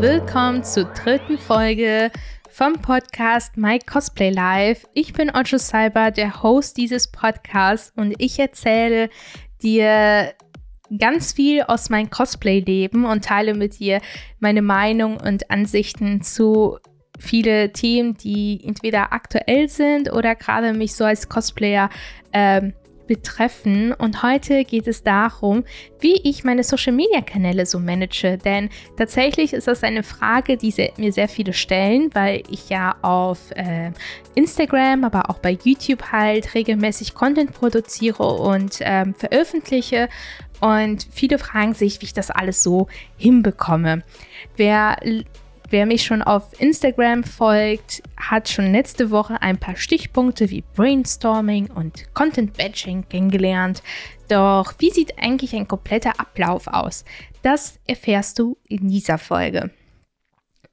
Willkommen zur dritten Folge vom Podcast My Cosplay Life. Ich bin Ocho Cyber, der Host dieses Podcasts und ich erzähle dir ganz viel aus meinem Cosplay-Leben und teile mit dir meine Meinung und Ansichten zu viele Themen, die entweder aktuell sind oder gerade mich so als Cosplayer ähm, betreffen. Und heute geht es darum, wie ich meine Social-Media-Kanäle so manage. Denn tatsächlich ist das eine Frage, die sehr, mir sehr viele stellen, weil ich ja auf äh, Instagram, aber auch bei YouTube halt regelmäßig Content produziere und ähm, veröffentliche. Und viele fragen sich, wie ich das alles so hinbekomme. Wer Wer mich schon auf Instagram folgt, hat schon letzte Woche ein paar Stichpunkte wie Brainstorming und Content Batching kennengelernt. Doch wie sieht eigentlich ein kompletter Ablauf aus? Das erfährst du in dieser Folge.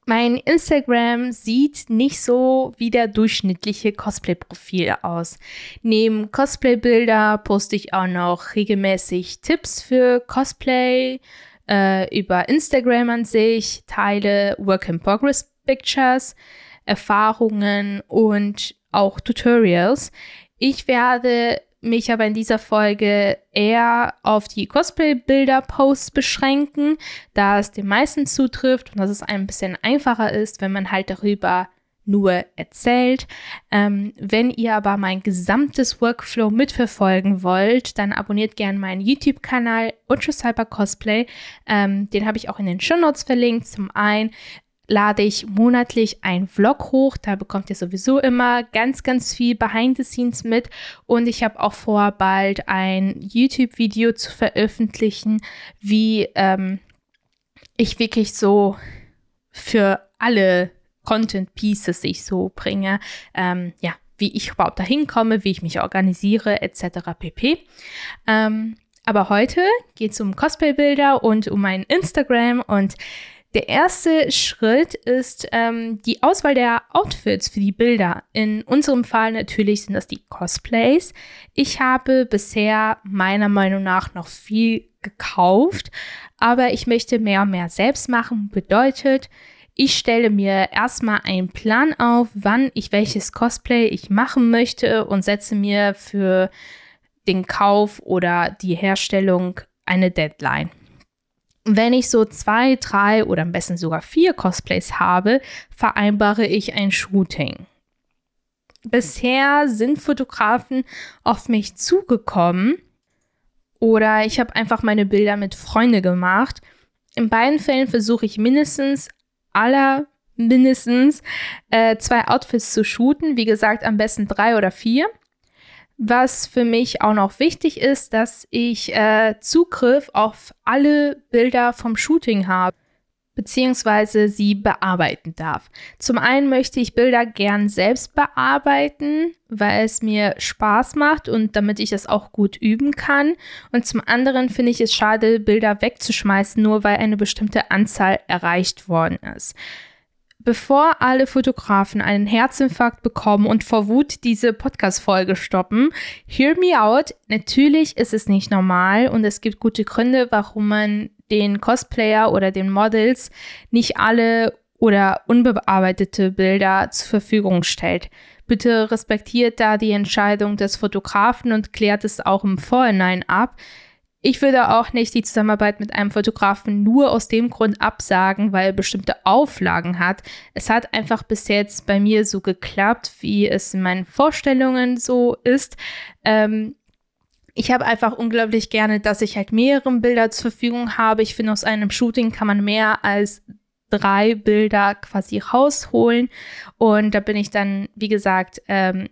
Mein Instagram sieht nicht so wie der durchschnittliche Cosplay-Profil aus. Neben Cosplay-Bilder poste ich auch noch regelmäßig Tipps für Cosplay, äh, über Instagram an sich, teile Work-in-Progress-Pictures, Erfahrungen und auch Tutorials. Ich werde mich aber in dieser Folge eher auf die Cosplay-Bilder-Posts beschränken, da es den meisten zutrifft und dass es ein bisschen einfacher ist, wenn man halt darüber nur erzählt. Ähm, wenn ihr aber mein gesamtes Workflow mitverfolgen wollt, dann abonniert gerne meinen YouTube-Kanal Ucho Cyber Cosplay. Ähm, den habe ich auch in den Show Notes verlinkt. Zum einen lade ich monatlich einen Vlog hoch. Da bekommt ihr sowieso immer ganz, ganz viel Behind the Scenes mit. Und ich habe auch vor, bald ein YouTube-Video zu veröffentlichen, wie ähm, ich wirklich so für alle Content Pieces ich so bringe. Ähm, ja, wie ich überhaupt dahin komme, wie ich mich organisiere, etc. pp. Ähm, aber heute geht es um Cosplay-Bilder und um mein Instagram und der erste Schritt ist ähm, die Auswahl der Outfits für die Bilder. In unserem Fall natürlich sind das die Cosplays. Ich habe bisher meiner Meinung nach noch viel gekauft, aber ich möchte mehr und mehr selbst machen. Bedeutet, ich stelle mir erstmal einen Plan auf, wann ich welches Cosplay ich machen möchte und setze mir für den Kauf oder die Herstellung eine Deadline. Wenn ich so zwei, drei oder am besten sogar vier Cosplays habe, vereinbare ich ein Shooting. Bisher sind Fotografen auf mich zugekommen oder ich habe einfach meine Bilder mit Freunden gemacht. In beiden Fällen versuche ich mindestens aller mindestens äh, zwei Outfits zu shooten. Wie gesagt, am besten drei oder vier. Was für mich auch noch wichtig ist, dass ich äh, Zugriff auf alle Bilder vom Shooting habe beziehungsweise sie bearbeiten darf. Zum einen möchte ich Bilder gern selbst bearbeiten, weil es mir Spaß macht und damit ich es auch gut üben kann. Und zum anderen finde ich es schade, Bilder wegzuschmeißen, nur weil eine bestimmte Anzahl erreicht worden ist. Bevor alle Fotografen einen Herzinfarkt bekommen und vor Wut diese Podcast-Folge stoppen, hear me out. Natürlich ist es nicht normal und es gibt gute Gründe, warum man den Cosplayer oder den Models nicht alle oder unbearbeitete Bilder zur Verfügung stellt. Bitte respektiert da die Entscheidung des Fotografen und klärt es auch im Vorhinein ab. Ich würde auch nicht die Zusammenarbeit mit einem Fotografen nur aus dem Grund absagen, weil er bestimmte Auflagen hat. Es hat einfach bis jetzt bei mir so geklappt, wie es in meinen Vorstellungen so ist. Ähm, ich habe einfach unglaublich gerne, dass ich halt mehrere Bilder zur Verfügung habe. Ich finde, aus einem Shooting kann man mehr als drei Bilder quasi rausholen. Und da bin ich dann, wie gesagt, ähm,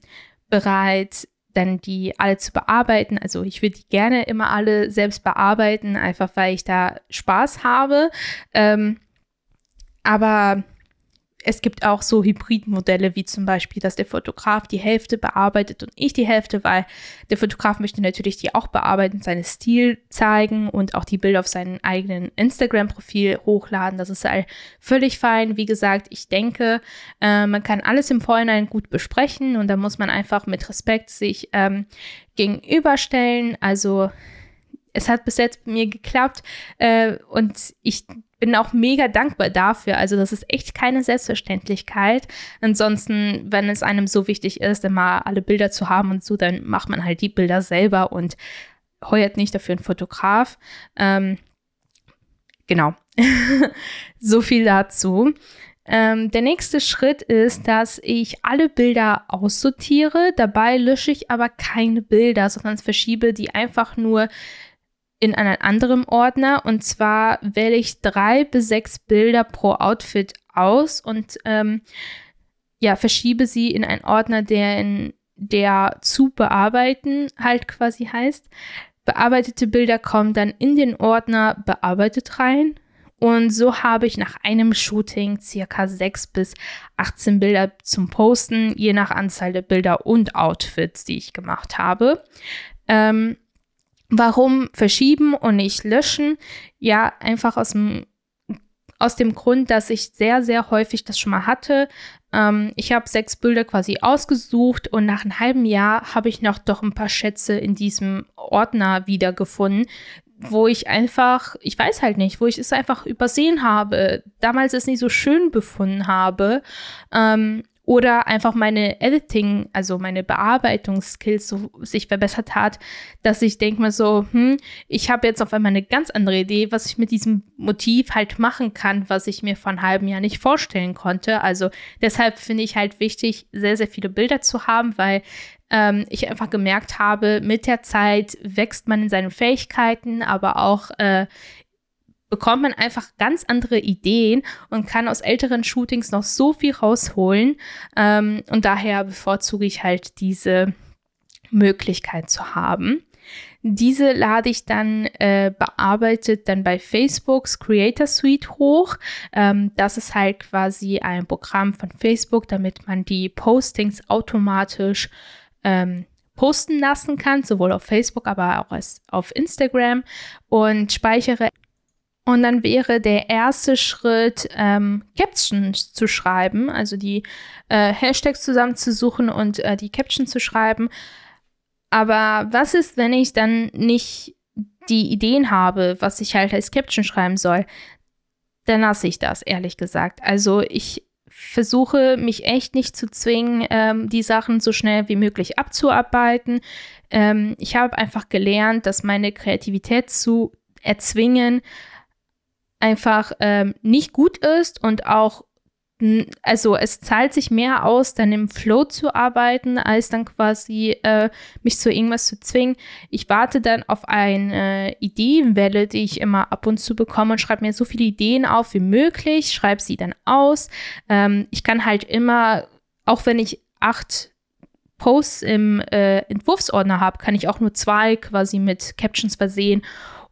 bereit, dann die alle zu bearbeiten. Also ich würde die gerne immer alle selbst bearbeiten, einfach weil ich da Spaß habe. Ähm, aber es gibt auch so Hybridmodelle, wie zum Beispiel, dass der Fotograf die Hälfte bearbeitet und ich die Hälfte, weil der Fotograf möchte natürlich die auch bearbeiten, seinen Stil zeigen und auch die Bilder auf seinen eigenen Instagram-Profil hochladen. Das ist halt völlig fein. Wie gesagt, ich denke, äh, man kann alles im Vorhinein gut besprechen und da muss man einfach mit Respekt sich ähm, gegenüberstellen. Also es hat bis jetzt bei mir geklappt äh, und ich bin auch mega dankbar dafür. Also das ist echt keine Selbstverständlichkeit. Ansonsten, wenn es einem so wichtig ist, immer alle Bilder zu haben und so, dann macht man halt die Bilder selber und heuert nicht dafür einen Fotograf. Ähm, genau. so viel dazu. Ähm, der nächste Schritt ist, dass ich alle Bilder aussortiere. Dabei lösche ich aber keine Bilder, sondern verschiebe die einfach nur in einen anderen Ordner. Und zwar wähle ich drei bis sechs Bilder pro Outfit aus und ähm, ja, verschiebe sie in einen Ordner, der in der zu bearbeiten halt quasi heißt. Bearbeitete Bilder kommen dann in den Ordner bearbeitet rein. Und so habe ich nach einem Shooting circa sechs bis 18 Bilder zum Posten, je nach Anzahl der Bilder und Outfits, die ich gemacht habe. Ähm, Warum verschieben und nicht löschen? Ja, einfach aus dem, aus dem Grund, dass ich sehr, sehr häufig das schon mal hatte. Ähm, ich habe sechs Bilder quasi ausgesucht und nach einem halben Jahr habe ich noch doch ein paar Schätze in diesem Ordner wiedergefunden, wo ich einfach, ich weiß halt nicht, wo ich es einfach übersehen habe, damals es nicht so schön befunden habe. Ähm, oder einfach meine Editing, also meine Bearbeitungsskills so sich verbessert hat, dass ich denke mir so, hm, ich habe jetzt auf einmal eine ganz andere Idee, was ich mit diesem Motiv halt machen kann, was ich mir vor einem halben Jahr nicht vorstellen konnte. Also deshalb finde ich halt wichtig, sehr, sehr viele Bilder zu haben, weil ähm, ich einfach gemerkt habe, mit der Zeit wächst man in seinen Fähigkeiten, aber auch äh, bekommt man einfach ganz andere Ideen und kann aus älteren Shootings noch so viel rausholen. Ähm, und daher bevorzuge ich halt diese Möglichkeit zu haben. Diese lade ich dann äh, bearbeitet dann bei Facebooks Creator Suite hoch. Ähm, das ist halt quasi ein Programm von Facebook, damit man die Postings automatisch ähm, posten lassen kann, sowohl auf Facebook, aber auch als auf Instagram und speichere und dann wäre der erste Schritt, ähm, Captions zu schreiben, also die äh, Hashtags zusammenzusuchen und äh, die Caption zu schreiben. Aber was ist, wenn ich dann nicht die Ideen habe, was ich halt als Caption schreiben soll? Dann lasse ich das, ehrlich gesagt. Also ich versuche mich echt nicht zu zwingen, ähm, die Sachen so schnell wie möglich abzuarbeiten. Ähm, ich habe einfach gelernt, dass meine Kreativität zu erzwingen einfach ähm, nicht gut ist und auch, also es zahlt sich mehr aus, dann im Flow zu arbeiten, als dann quasi äh, mich zu irgendwas zu zwingen. Ich warte dann auf eine Ideenwelle, die ich immer ab und zu bekomme und schreibe mir so viele Ideen auf wie möglich, schreibe sie dann aus. Ähm, ich kann halt immer, auch wenn ich acht Posts im äh, Entwurfsordner habe, kann ich auch nur zwei quasi mit Captions versehen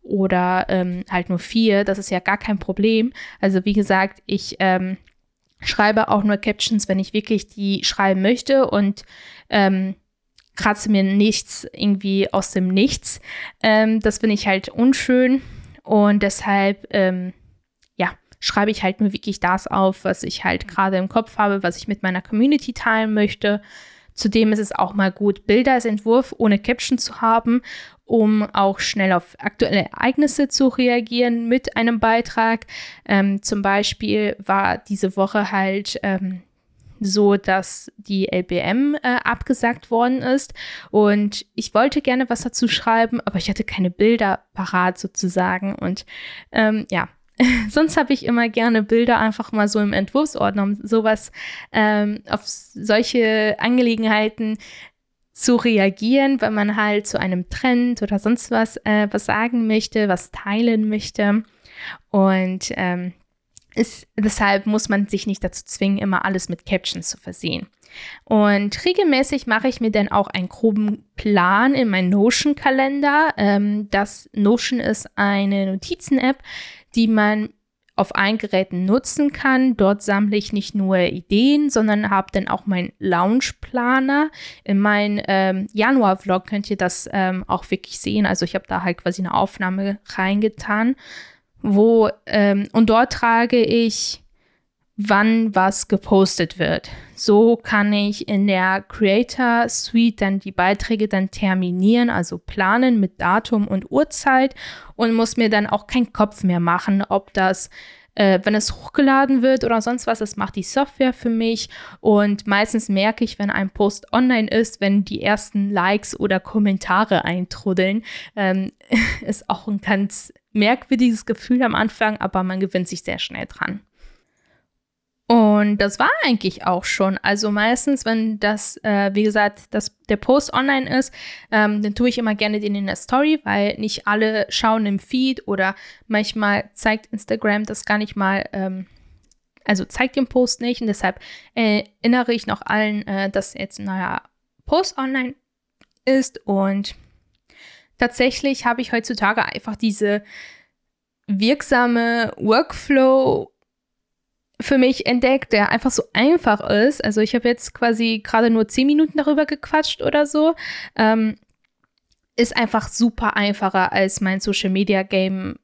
oder ähm, halt nur vier, das ist ja gar kein Problem. Also wie gesagt, ich ähm, schreibe auch nur Captions, wenn ich wirklich die schreiben möchte und ähm, kratze mir nichts irgendwie aus dem Nichts. Ähm, das finde ich halt unschön und deshalb, ähm, ja, schreibe ich halt nur wirklich das auf, was ich halt gerade im Kopf habe, was ich mit meiner Community teilen möchte. Zudem ist es auch mal gut, Bilder als Entwurf ohne Caption zu haben um auch schnell auf aktuelle Ereignisse zu reagieren mit einem Beitrag. Ähm, zum Beispiel war diese Woche halt ähm, so, dass die LBM äh, abgesagt worden ist und ich wollte gerne was dazu schreiben, aber ich hatte keine Bilder parat sozusagen und ähm, ja. Sonst habe ich immer gerne Bilder einfach mal so im Entwurfsordner, um sowas ähm, auf solche Angelegenheiten zu reagieren, wenn man halt zu einem Trend oder sonst was äh, was sagen möchte, was teilen möchte. Und ähm, ist, deshalb muss man sich nicht dazu zwingen, immer alles mit Captions zu versehen. Und regelmäßig mache ich mir dann auch einen groben Plan in meinen Notion-Kalender. Ähm, das Notion ist eine Notizen-App, die man auf allen Geräten nutzen kann. Dort sammle ich nicht nur Ideen, sondern habe dann auch meinen Lounge-Planer. In meinem ähm, Januar-Vlog könnt ihr das ähm, auch wirklich sehen. Also ich habe da halt quasi eine Aufnahme reingetan, wo ähm, und dort trage ich wann was gepostet wird. So kann ich in der Creator Suite dann die Beiträge dann terminieren, also planen mit Datum und Uhrzeit und muss mir dann auch keinen Kopf mehr machen, ob das äh, wenn es hochgeladen wird oder sonst was, das macht die Software für mich. Und meistens merke ich, wenn ein Post online ist, wenn die ersten Likes oder Kommentare eintrudeln. Ähm, ist auch ein ganz merkwürdiges Gefühl am Anfang, aber man gewinnt sich sehr schnell dran. Und das war eigentlich auch schon. Also meistens, wenn das, äh, wie gesagt, dass der Post online ist, ähm, dann tue ich immer gerne den in der Story, weil nicht alle schauen im Feed oder manchmal zeigt Instagram das gar nicht mal, ähm, also zeigt den Post nicht. Und deshalb äh, erinnere ich noch allen, äh, dass jetzt ein neuer Post online ist. Und tatsächlich habe ich heutzutage einfach diese wirksame Workflow für mich entdeckt, der einfach so einfach ist. Also ich habe jetzt quasi gerade nur zehn Minuten darüber gequatscht oder so. Ähm, ist einfach super einfacher als mein Social Media Game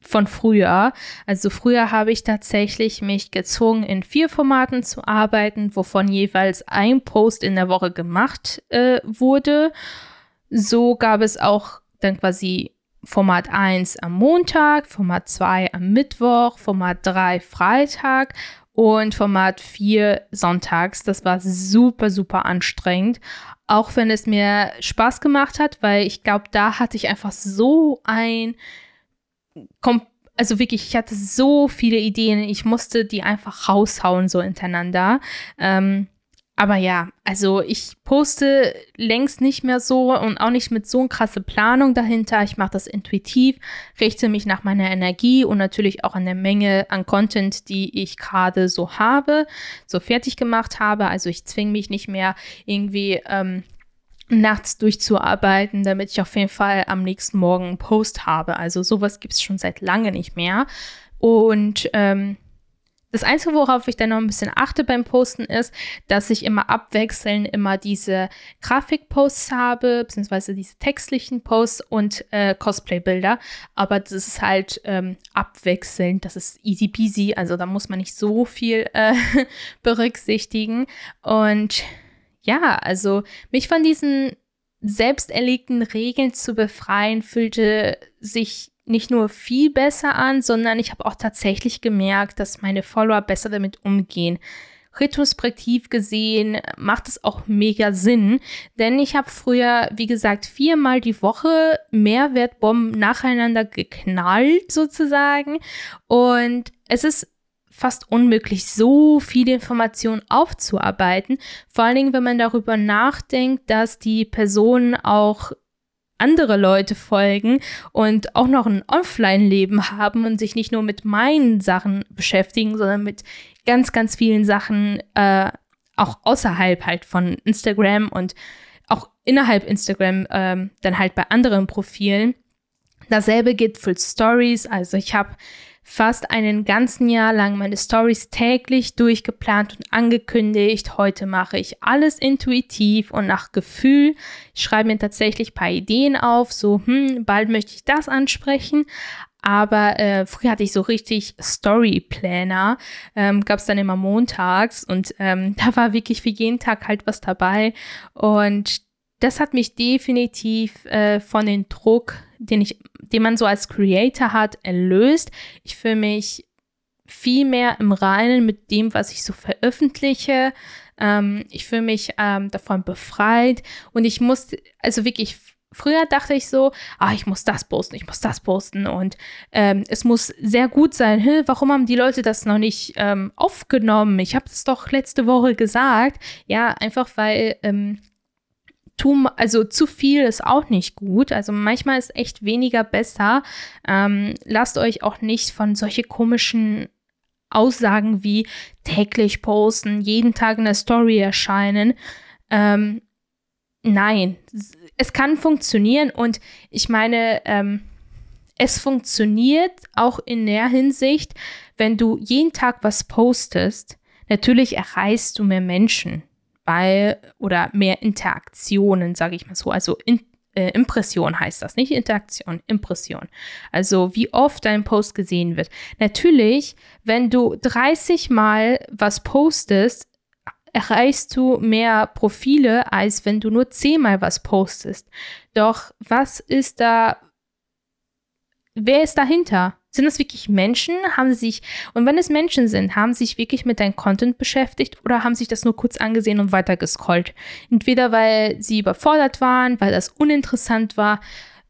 von früher. Also früher habe ich tatsächlich mich gezwungen, in vier Formaten zu arbeiten, wovon jeweils ein Post in der Woche gemacht äh, wurde. So gab es auch dann quasi Format 1 am Montag, Format 2 am Mittwoch, Format 3 Freitag und Format 4 sonntags. Das war super, super anstrengend. Auch wenn es mir Spaß gemacht hat, weil ich glaube, da hatte ich einfach so ein, also wirklich, ich hatte so viele Ideen. Ich musste die einfach raushauen, so hintereinander. Ähm, aber ja, also ich poste längst nicht mehr so und auch nicht mit so krasse Planung dahinter. Ich mache das intuitiv, richte mich nach meiner Energie und natürlich auch an der Menge an Content, die ich gerade so habe, so fertig gemacht habe. Also ich zwinge mich nicht mehr irgendwie ähm, nachts durchzuarbeiten, damit ich auf jeden Fall am nächsten Morgen einen Post habe. Also sowas gibt es schon seit lange nicht mehr. Und ähm, das Einzige, worauf ich dann noch ein bisschen achte beim Posten, ist, dass ich immer abwechselnd immer diese Grafikposts habe, beziehungsweise diese textlichen Posts und äh, Cosplay-Bilder. Aber das ist halt ähm, abwechselnd, das ist easy peasy, also da muss man nicht so viel äh, berücksichtigen. Und ja, also mich von diesen selbst erlegten Regeln zu befreien, fühlte sich nicht nur viel besser an, sondern ich habe auch tatsächlich gemerkt, dass meine Follower besser damit umgehen. Retrospektiv gesehen macht es auch mega Sinn, denn ich habe früher, wie gesagt, viermal die Woche Mehrwertbomben nacheinander geknallt sozusagen und es ist fast unmöglich, so viele Informationen aufzuarbeiten. Vor allen Dingen, wenn man darüber nachdenkt, dass die Personen auch andere Leute folgen und auch noch ein Offline-Leben haben und sich nicht nur mit meinen Sachen beschäftigen, sondern mit ganz, ganz vielen Sachen äh, auch außerhalb halt von Instagram und auch innerhalb Instagram ähm, dann halt bei anderen Profilen. Dasselbe gilt für Stories. Also ich habe fast einen ganzen Jahr lang meine Stories täglich durchgeplant und angekündigt. Heute mache ich alles intuitiv und nach Gefühl. Ich schreibe mir tatsächlich ein paar Ideen auf, so, hm, bald möchte ich das ansprechen. Aber äh, früher hatte ich so richtig Story-Planner, ähm, gab es dann immer montags und ähm, da war wirklich für jeden Tag halt was dabei. Und das hat mich definitiv äh, von dem Druck, den ich den man so als Creator hat, erlöst. Ich fühle mich viel mehr im Reinen mit dem, was ich so veröffentliche. Ähm, ich fühle mich ähm, davon befreit und ich muss, also wirklich, früher dachte ich so, ah, ich muss das posten, ich muss das posten und ähm, es muss sehr gut sein. Hä, warum haben die Leute das noch nicht ähm, aufgenommen? Ich habe es doch letzte Woche gesagt. Ja, einfach weil ähm, also zu viel ist auch nicht gut. Also manchmal ist echt weniger besser. Ähm, lasst euch auch nicht von solche komischen Aussagen wie täglich posten, jeden Tag in der Story erscheinen. Ähm, nein, es kann funktionieren und ich meine, ähm, es funktioniert auch in der Hinsicht, wenn du jeden Tag was postest. Natürlich erreichst du mehr Menschen weil oder mehr Interaktionen, sage ich mal so. Also in, äh, Impression heißt das, nicht Interaktion, Impression. Also wie oft dein Post gesehen wird. Natürlich, wenn du 30 Mal was postest, erreichst du mehr Profile, als wenn du nur 10 Mal was postest. Doch was ist da, wer ist dahinter? Sind das wirklich Menschen? Haben sie sich, und wenn es Menschen sind, haben sie sich wirklich mit deinem Content beschäftigt oder haben sich das nur kurz angesehen und weiter gescrollt? Entweder weil sie überfordert waren, weil das uninteressant war.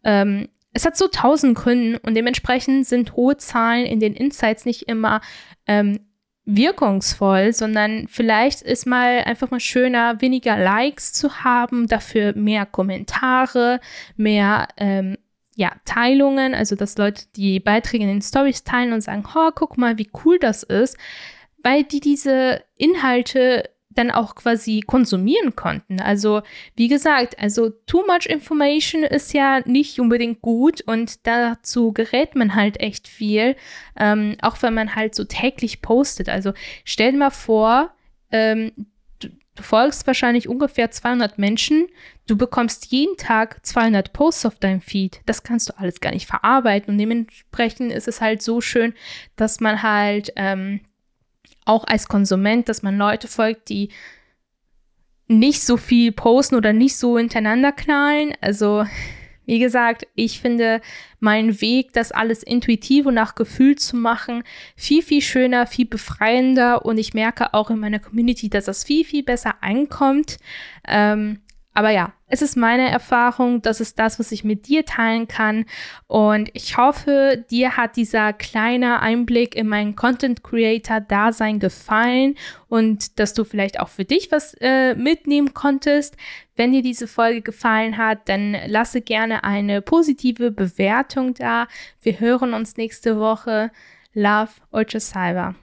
Ähm, es hat so tausend Gründe und dementsprechend sind hohe Zahlen in den Insights nicht immer ähm, wirkungsvoll, sondern vielleicht ist mal einfach mal schöner, weniger Likes zu haben, dafür mehr Kommentare, mehr ähm, ja, Teilungen, also dass Leute die Beiträge in den Stories teilen und sagen, oh, guck mal, wie cool das ist, weil die diese Inhalte dann auch quasi konsumieren konnten. Also wie gesagt, also too much information ist ja nicht unbedingt gut und dazu gerät man halt echt viel, ähm, auch wenn man halt so täglich postet. Also stell dir mal vor, ähm, Du folgst wahrscheinlich ungefähr 200 Menschen. Du bekommst jeden Tag 200 Posts auf deinem Feed. Das kannst du alles gar nicht verarbeiten. Und dementsprechend ist es halt so schön, dass man halt ähm, auch als Konsument, dass man Leute folgt, die nicht so viel posten oder nicht so hintereinander knallen. Also wie gesagt, ich finde meinen Weg, das alles intuitiv und nach Gefühl zu machen, viel, viel schöner, viel befreiender und ich merke auch in meiner Community, dass das viel, viel besser ankommt. Ähm, aber ja, es ist meine Erfahrung, das ist das, was ich mit dir teilen kann. Und ich hoffe, dir hat dieser kleine Einblick in mein Content Creator Dasein gefallen und dass du vielleicht auch für dich was äh, mitnehmen konntest. Wenn dir diese Folge gefallen hat, dann lasse gerne eine positive Bewertung da. Wir hören uns nächste Woche. Love, Ultra Cyber.